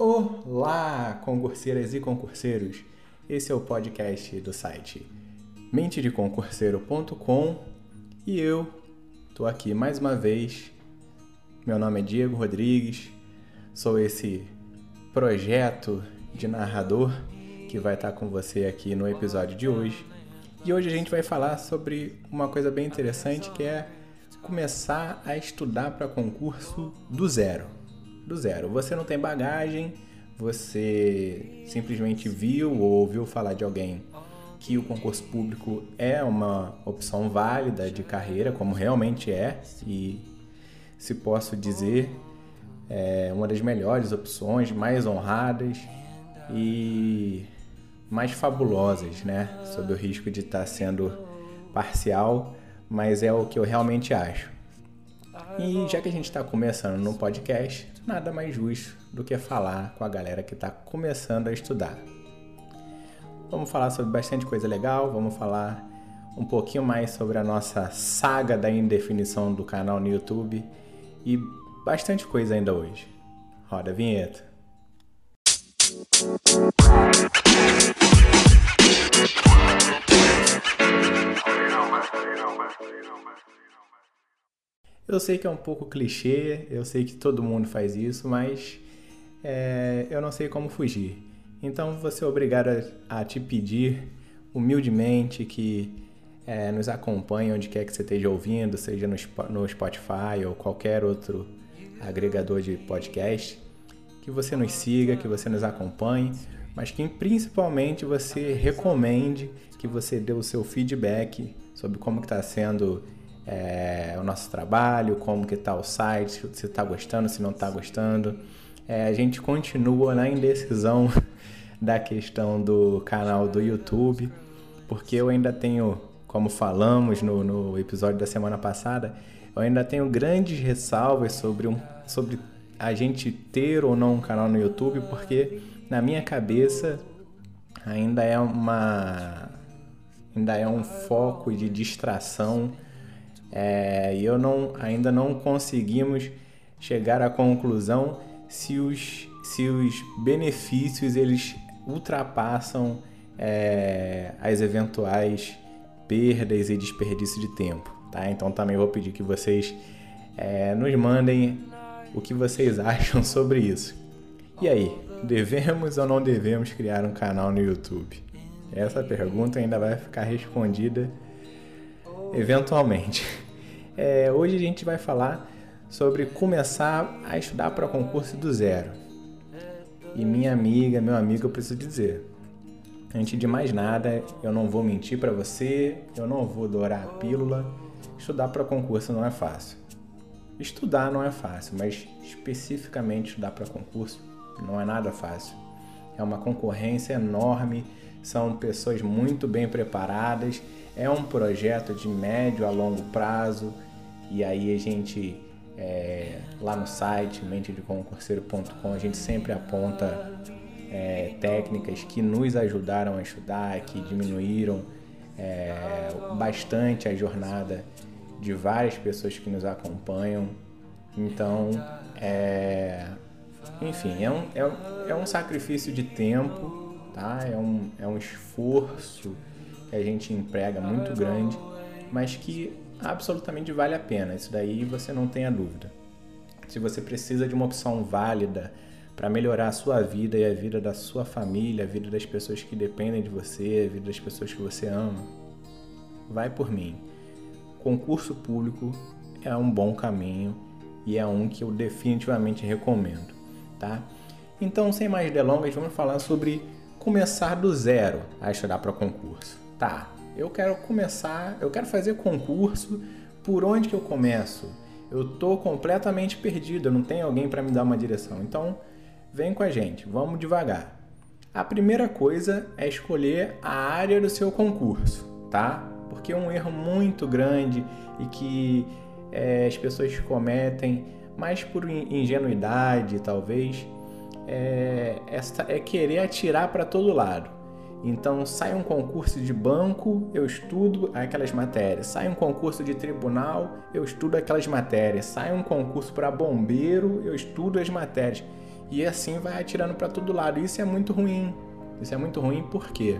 Olá, concurseiras e concurseiros! Esse é o podcast do site mentedeconcurseiro.com e eu tô aqui mais uma vez. Meu nome é Diego Rodrigues, sou esse projeto de narrador que vai estar com você aqui no episódio de hoje. E hoje a gente vai falar sobre uma coisa bem interessante que é começar a estudar para concurso do zero do zero. Você não tem bagagem, você simplesmente viu ou ouviu falar de alguém que o concurso público é uma opção válida de carreira, como realmente é, e se posso dizer, é uma das melhores opções, mais honradas e mais fabulosas, né? Sob o risco de estar sendo parcial, mas é o que eu realmente acho. E já que a gente está começando no podcast, nada mais justo do que falar com a galera que está começando a estudar. Vamos falar sobre bastante coisa legal, vamos falar um pouquinho mais sobre a nossa saga da indefinição do canal no YouTube e bastante coisa ainda hoje. Roda a vinheta. Eu sei que é um pouco clichê, eu sei que todo mundo faz isso, mas é, eu não sei como fugir. Então vou ser obrigado a, a te pedir humildemente que é, nos acompanhe onde quer que você esteja ouvindo, seja no, no Spotify ou qualquer outro agregador de podcast, que você nos siga, que você nos acompanhe, mas que principalmente você recomende, que você dê o seu feedback sobre como está sendo é, o nosso trabalho, como que está o site, se está gostando, se não está gostando. É, a gente continua na indecisão da questão do canal do YouTube, porque eu ainda tenho, como falamos no, no episódio da semana passada, eu ainda tenho grandes ressalvas sobre, um, sobre a gente ter ou não um canal no YouTube, porque na minha cabeça ainda é uma ainda é um foco de distração é, e eu não, ainda não conseguimos chegar à conclusão se os, se os benefícios eles ultrapassam é, as eventuais perdas e desperdício de tempo. Tá? Então também vou pedir que vocês é, nos mandem o que vocês acham sobre isso. E aí, devemos ou não devemos criar um canal no YouTube? Essa pergunta ainda vai ficar respondida eventualmente. É, hoje a gente vai falar sobre começar a estudar para concurso do zero. E minha amiga, meu amigo, eu preciso dizer, antes de mais nada, eu não vou mentir para você, eu não vou dourar a pílula. Estudar para concurso não é fácil. Estudar não é fácil, mas especificamente estudar para concurso não é nada fácil. É uma concorrência enorme, são pessoas muito bem preparadas, é um projeto de médio a longo prazo e aí a gente, é, lá no site mentedeconcurseiro.com, a gente sempre aponta é, técnicas que nos ajudaram a estudar, que diminuíram é, bastante a jornada de várias pessoas que nos acompanham. Então, é, enfim, é um, é, é um sacrifício de tempo, tá? é, um, é um esforço que a gente emprega muito grande, mas que absolutamente vale a pena. Isso daí você não tenha dúvida. Se você precisa de uma opção válida para melhorar a sua vida e a vida da sua família, a vida das pessoas que dependem de você, a vida das pessoas que você ama, vai por mim. Concurso público é um bom caminho e é um que eu definitivamente recomendo, tá? Então, sem mais delongas, vamos falar sobre começar do zero a estudar para concurso. Tá, eu quero começar, eu quero fazer concurso, por onde que eu começo? Eu tô completamente perdido, eu não tenho alguém para me dar uma direção. Então, vem com a gente, vamos devagar. A primeira coisa é escolher a área do seu concurso, tá? Porque é um erro muito grande e que é, as pessoas cometem, mais por ingenuidade talvez, é, essa, é querer atirar para todo lado. Então, sai um concurso de banco, eu estudo aquelas matérias. Sai um concurso de tribunal, eu estudo aquelas matérias. Sai um concurso para bombeiro, eu estudo as matérias. E assim vai atirando para todo lado. Isso é muito ruim. Isso é muito ruim porque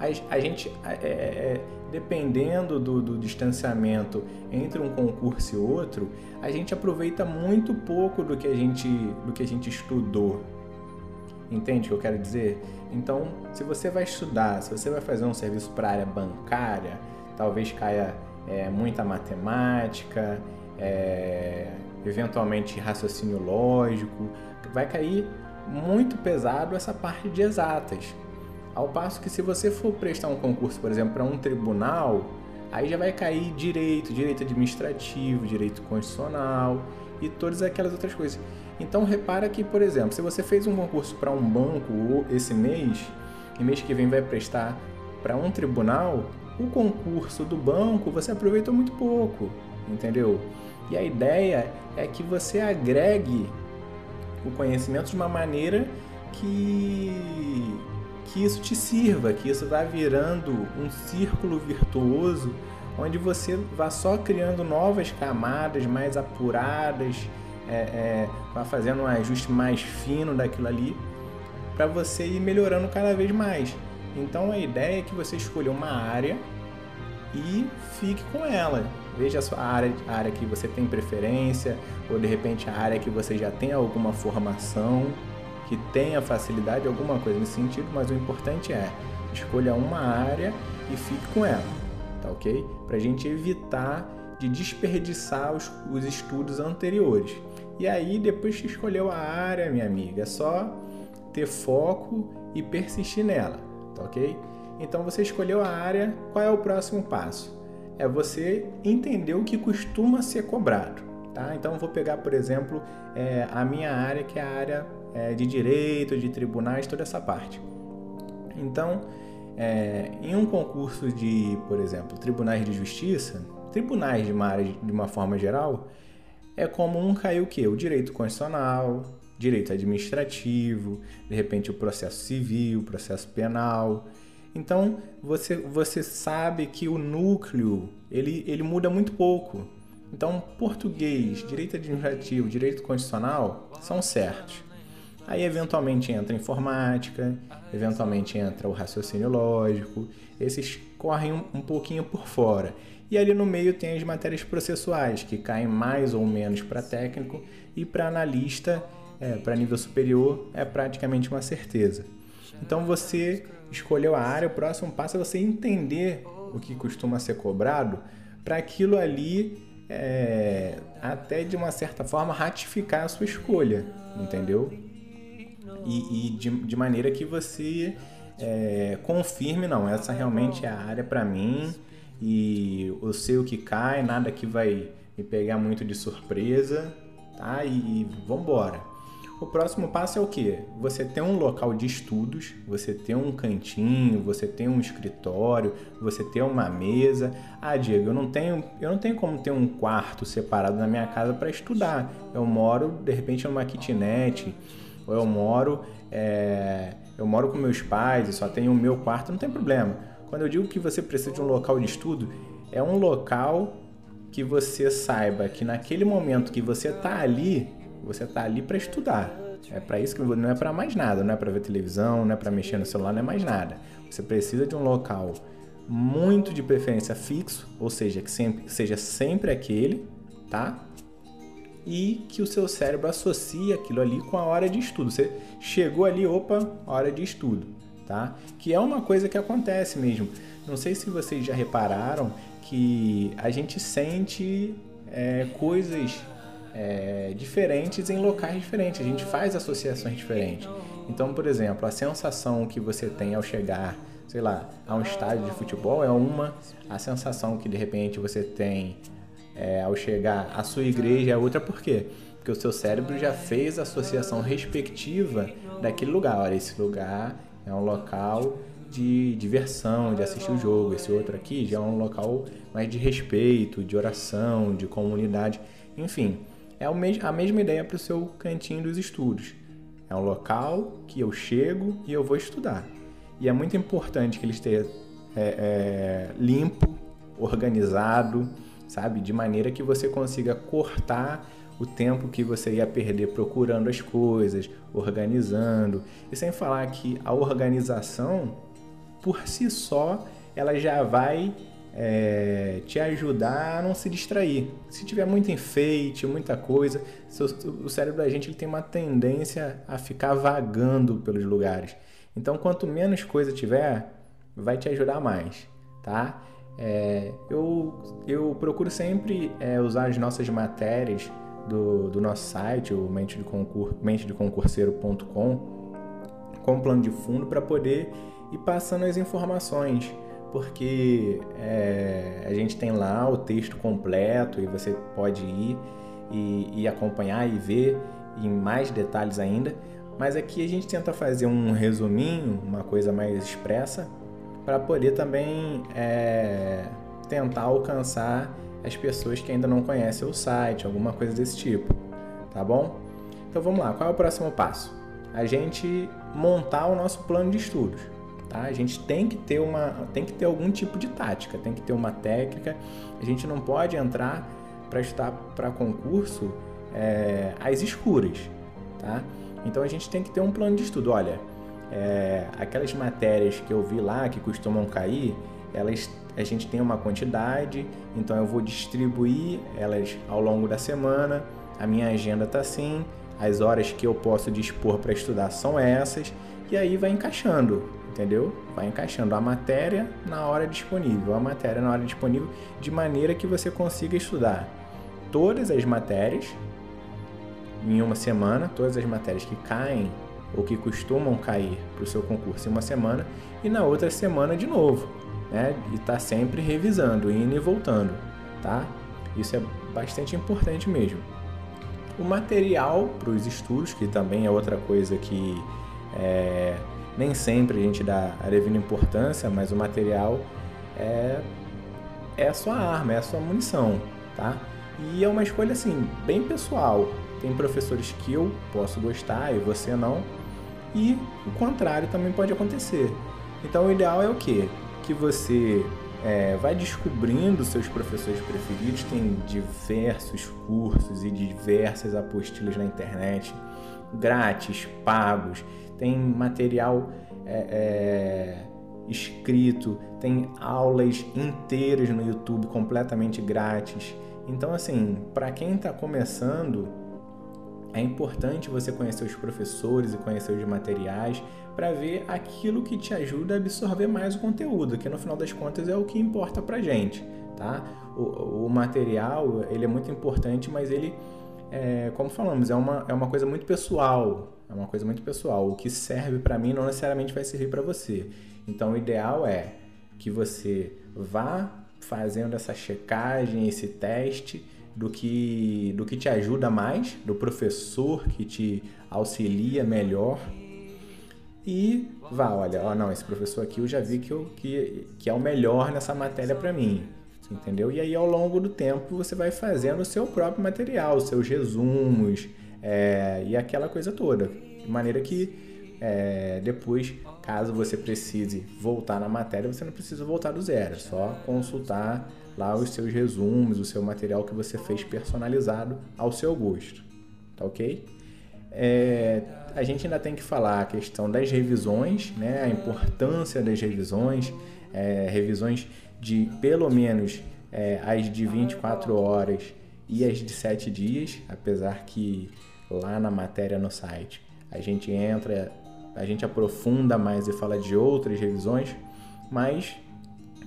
a, a gente, é, é, é, dependendo do, do, distanciamento entre um concurso e outro, a gente aproveita muito pouco do que a gente, do que a gente estudou. Entende o que eu quero dizer? Então, se você vai estudar, se você vai fazer um serviço para a área bancária, talvez caia é, muita matemática, é, eventualmente raciocínio lógico, vai cair muito pesado essa parte de exatas. Ao passo que se você for prestar um concurso, por exemplo, para um tribunal, aí já vai cair direito, direito administrativo, direito constitucional e todas aquelas outras coisas. Então repara que, por exemplo, se você fez um concurso para um banco esse mês, e mês que vem vai prestar para um tribunal, o concurso do banco você aproveitou muito pouco, entendeu? E a ideia é que você agregue o conhecimento de uma maneira que que isso te sirva, que isso vá virando um círculo virtuoso onde você vá só criando novas camadas mais apuradas, é, é, vá fazendo um ajuste mais fino daquilo ali para você ir melhorando cada vez mais. Então a ideia é que você escolha uma área e fique com ela. Veja a sua área, a área que você tem preferência, ou de repente a área que você já tem alguma formação, que tenha facilidade, alguma coisa nesse sentido, mas o importante é escolha uma área e fique com ela, tá ok? Para a gente evitar de desperdiçar os, os estudos anteriores. E aí, depois que escolheu a área, minha amiga, é só ter foco e persistir nela, tá ok? Então você escolheu a área, qual é o próximo passo? É você entender o que costuma ser cobrado, tá? Então vou pegar, por exemplo, é, a minha área, que é a área é, de direito, de tribunais, toda essa parte. Então, é, em um concurso de, por exemplo, tribunais de justiça, tribunais de uma área de uma forma geral, é comum cair o quê? O direito constitucional, direito administrativo, de repente o processo civil, o processo penal. Então você, você sabe que o núcleo ele, ele muda muito pouco. Então português, direito administrativo, direito constitucional são certos. Aí eventualmente entra informática, eventualmente entra o raciocínio lógico, esses correm um, um pouquinho por fora. E ali no meio tem as matérias processuais, que caem mais ou menos para técnico e para analista, é, para nível superior, é praticamente uma certeza. Então você escolheu a área, o próximo passo é você entender o que costuma ser cobrado para aquilo ali é, até de uma certa forma ratificar a sua escolha, entendeu? E, e de, de, maneira que você é, confirme, não, essa realmente é a área para mim e eu sei o que cai, nada que vai me pegar muito de surpresa, tá? E, e vambora. O próximo passo é o que? Você tem um local de estudos, você tem um cantinho, você tem um escritório, você tem uma mesa. Ah, Diego, eu não tenho, eu não tenho como ter um quarto separado na minha casa para estudar. Eu moro de repente numa kitnet, ou eu moro, é, eu moro com meus pais e só tenho o meu quarto, não tem problema. Quando eu digo que você precisa de um local de estudo, é um local que você saiba que naquele momento que você está ali, você está ali para estudar. É para isso que não é para mais nada, não é para ver televisão, não é para mexer no celular, não é mais nada. Você precisa de um local muito de preferência fixo, ou seja, que sempre, seja sempre aquele, tá? E que o seu cérebro associe aquilo ali com a hora de estudo. Você chegou ali, opa, hora de estudo, tá? Que é uma coisa que acontece mesmo. Não sei se vocês já repararam que a gente sente é, coisas é, diferentes em locais diferentes. A gente faz associações diferentes. Então, por exemplo, a sensação que você tem ao chegar, sei lá, a um estádio de futebol é uma, a sensação que de repente você tem é, ao chegar à sua igreja é outra. Por quê? Porque o seu cérebro já fez a associação respectiva daquele lugar. Olha, esse lugar é um local de diversão, de assistir o jogo. Esse outro aqui já é um local mais de respeito, de oração, de comunidade. Enfim, é a mesma ideia para o seu cantinho dos estudos. É um local que eu chego e eu vou estudar. E é muito importante que ele esteja é, é, limpo, organizado, sabe? De maneira que você consiga cortar o tempo que você ia perder procurando as coisas, organizando. E sem falar que a organização, por si só, ela já vai é, te ajudar a não se distrair. Se tiver muito enfeite, muita coisa, o cérebro da gente ele tem uma tendência a ficar vagando pelos lugares. Então, quanto menos coisa tiver, vai te ajudar mais, tá? É, eu, eu procuro sempre é, usar as nossas matérias do, do nosso site, o mente de, concur, mentedeconcurseiro.com, com plano de fundo para poder ir passando as informações porque é, a gente tem lá o texto completo e você pode ir e, e, acompanhar e ver em mais detalhes ainda. Mas aqui a gente tenta fazer um resuminho, uma coisa mais expressa, para poder também é, tentar alcançar as pessoas que ainda não conhecem o site, alguma coisa desse tipo, tá bom? Então vamos lá, qual é o próximo passo? A gente montar o nosso plano de estudos. Tá? A gente tem que ter uma, tem que ter algum tipo de tática, tem que ter uma técnica. A gente não pode entrar para estudar para concurso é, às escuras, tá? Então a gente tem que ter um plano de estudo. Olha, é, aquelas matérias que eu vi lá que costumam cair, elas a gente tem uma quantidade, então eu vou distribuir elas ao longo da semana. A minha agenda está assim, as horas que eu posso dispor para estudar são essas, e aí vai encaixando entendeu? Vai encaixando a matéria na hora disponível, a matéria na hora disponível, de maneira que você consiga estudar todas as matérias em uma semana, todas as matérias que caem ou que costumam cair para o seu concurso em uma semana, e na outra semana de novo, né? E tá sempre revisando, indo e voltando, tá? Isso é bastante importante mesmo. O material para os estudos, que também é outra coisa que é, nem sempre a gente dá a devida importância, mas o material é, é a sua arma, é a sua munição, tá? E é uma escolha assim, bem pessoal. Tem professores que eu posso gostar e você não, e o contrário também pode acontecer. Então o ideal é o quê? Que você é, vai descobrindo seus professores preferidos, tem diversos cursos e diversas apostilas na internet, grátis, pagos, tem material é, é, escrito, tem aulas inteiras no YouTube completamente grátis. Então, assim, para quem está começando, é importante você conhecer os professores e conhecer os materiais para ver aquilo que te ajuda a absorver mais o conteúdo, que no final das contas é o que importa para gente, tá? O, o material ele é muito importante, mas ele, é, como falamos, é uma, é uma coisa muito pessoal. É uma coisa muito pessoal. O que serve para mim não necessariamente vai servir para você. Então, o ideal é que você vá fazendo essa checagem, esse teste do que, do que te ajuda mais, do professor que te auxilia melhor. E vá, olha, ó, não, esse professor aqui eu já vi que, eu, que, que é o melhor nessa matéria para mim. Entendeu? E aí, ao longo do tempo, você vai fazendo o seu próprio material, os seus resumos, é, e aquela coisa toda. De maneira que é, depois, caso você precise voltar na matéria, você não precisa voltar do zero, é só consultar lá os seus resumos, o seu material que você fez personalizado ao seu gosto, tá ok? É, a gente ainda tem que falar a questão das revisões, né, a importância das revisões, é, revisões de pelo menos é, as de 24 horas e as de 7 dias, apesar que lá na matéria no site. A gente entra, a gente aprofunda mais e fala de outras revisões, mas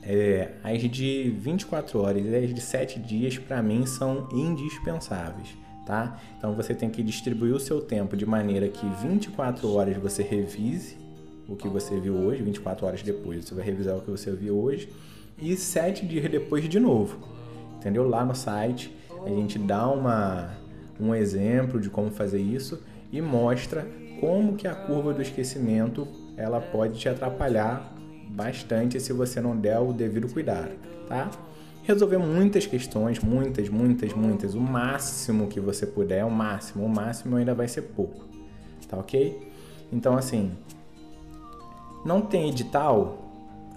é, as de 24 horas e as de 7 dias para mim são indispensáveis. Tá? Então você tem que distribuir o seu tempo de maneira que 24 horas você revise o que você viu hoje, 24 horas depois você vai revisar o que você viu hoje e 7 dias depois de novo. Entendeu? Lá no site a gente dá uma um exemplo de como fazer isso e mostra como que a curva do esquecimento ela pode te atrapalhar bastante se você não der o devido cuidado, tá? Resolver muitas questões, muitas, muitas, muitas, o máximo que você puder, o máximo, o máximo ainda vai ser pouco, tá ok? Então assim, não tem edital,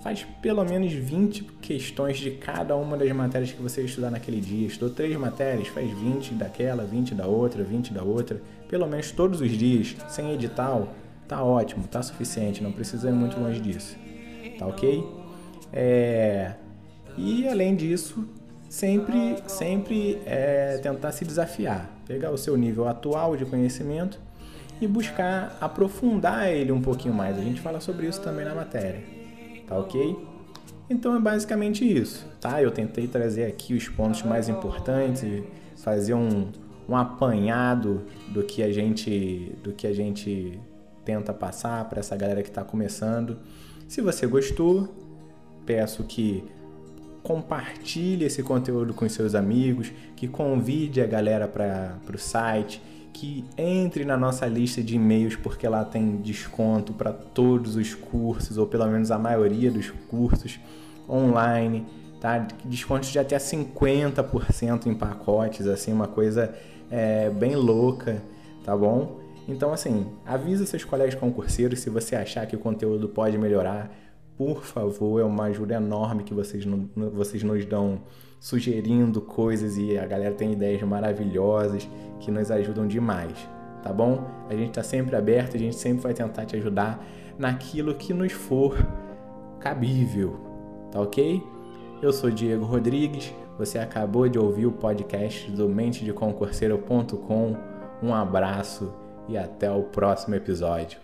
faz pelo menos 20 questões de cada uma das matérias que você estudar naquele dia. Estudou três matérias, faz 20 daquela, 20 da outra, 20 da outra, pelo menos todos os dias, sem edital, tá ótimo, tá suficiente, não precisa ir muito longe disso. Tá ok? É... E além disso, sempre, sempre é, tentar se desafiar, pegar o seu nível atual de conhecimento e buscar aprofundar ele um pouquinho mais. A gente fala sobre isso também na matéria, tá ok? Então é basicamente isso, tá? Eu tentei trazer aqui os pontos mais importantes fazer um, um apanhado do que a gente do que a gente tenta passar para essa galera que está começando. Se você gostou, peço que compartilhe esse conteúdo com seus amigos, que convide a galera para o site, que entre na nossa lista de e-mails porque lá tem desconto para todos os cursos, ou pelo menos a maioria dos cursos online, tá? Descontos de até 50% em pacotes, assim, uma coisa é, bem louca, tá bom? Então, assim, avisa seus colegas concurseiros se você achar que o conteúdo pode melhorar por favor, é uma ajuda enorme que vocês, vocês nos dão sugerindo coisas e a galera tem ideias maravilhosas que nos ajudam demais, tá bom? A gente está sempre aberto, a gente sempre vai tentar te ajudar naquilo que nos for cabível, tá ok? Eu sou Diego Rodrigues, você acabou de ouvir o podcast do mentedeconcurseiro.com. Um abraço e até o próximo episódio.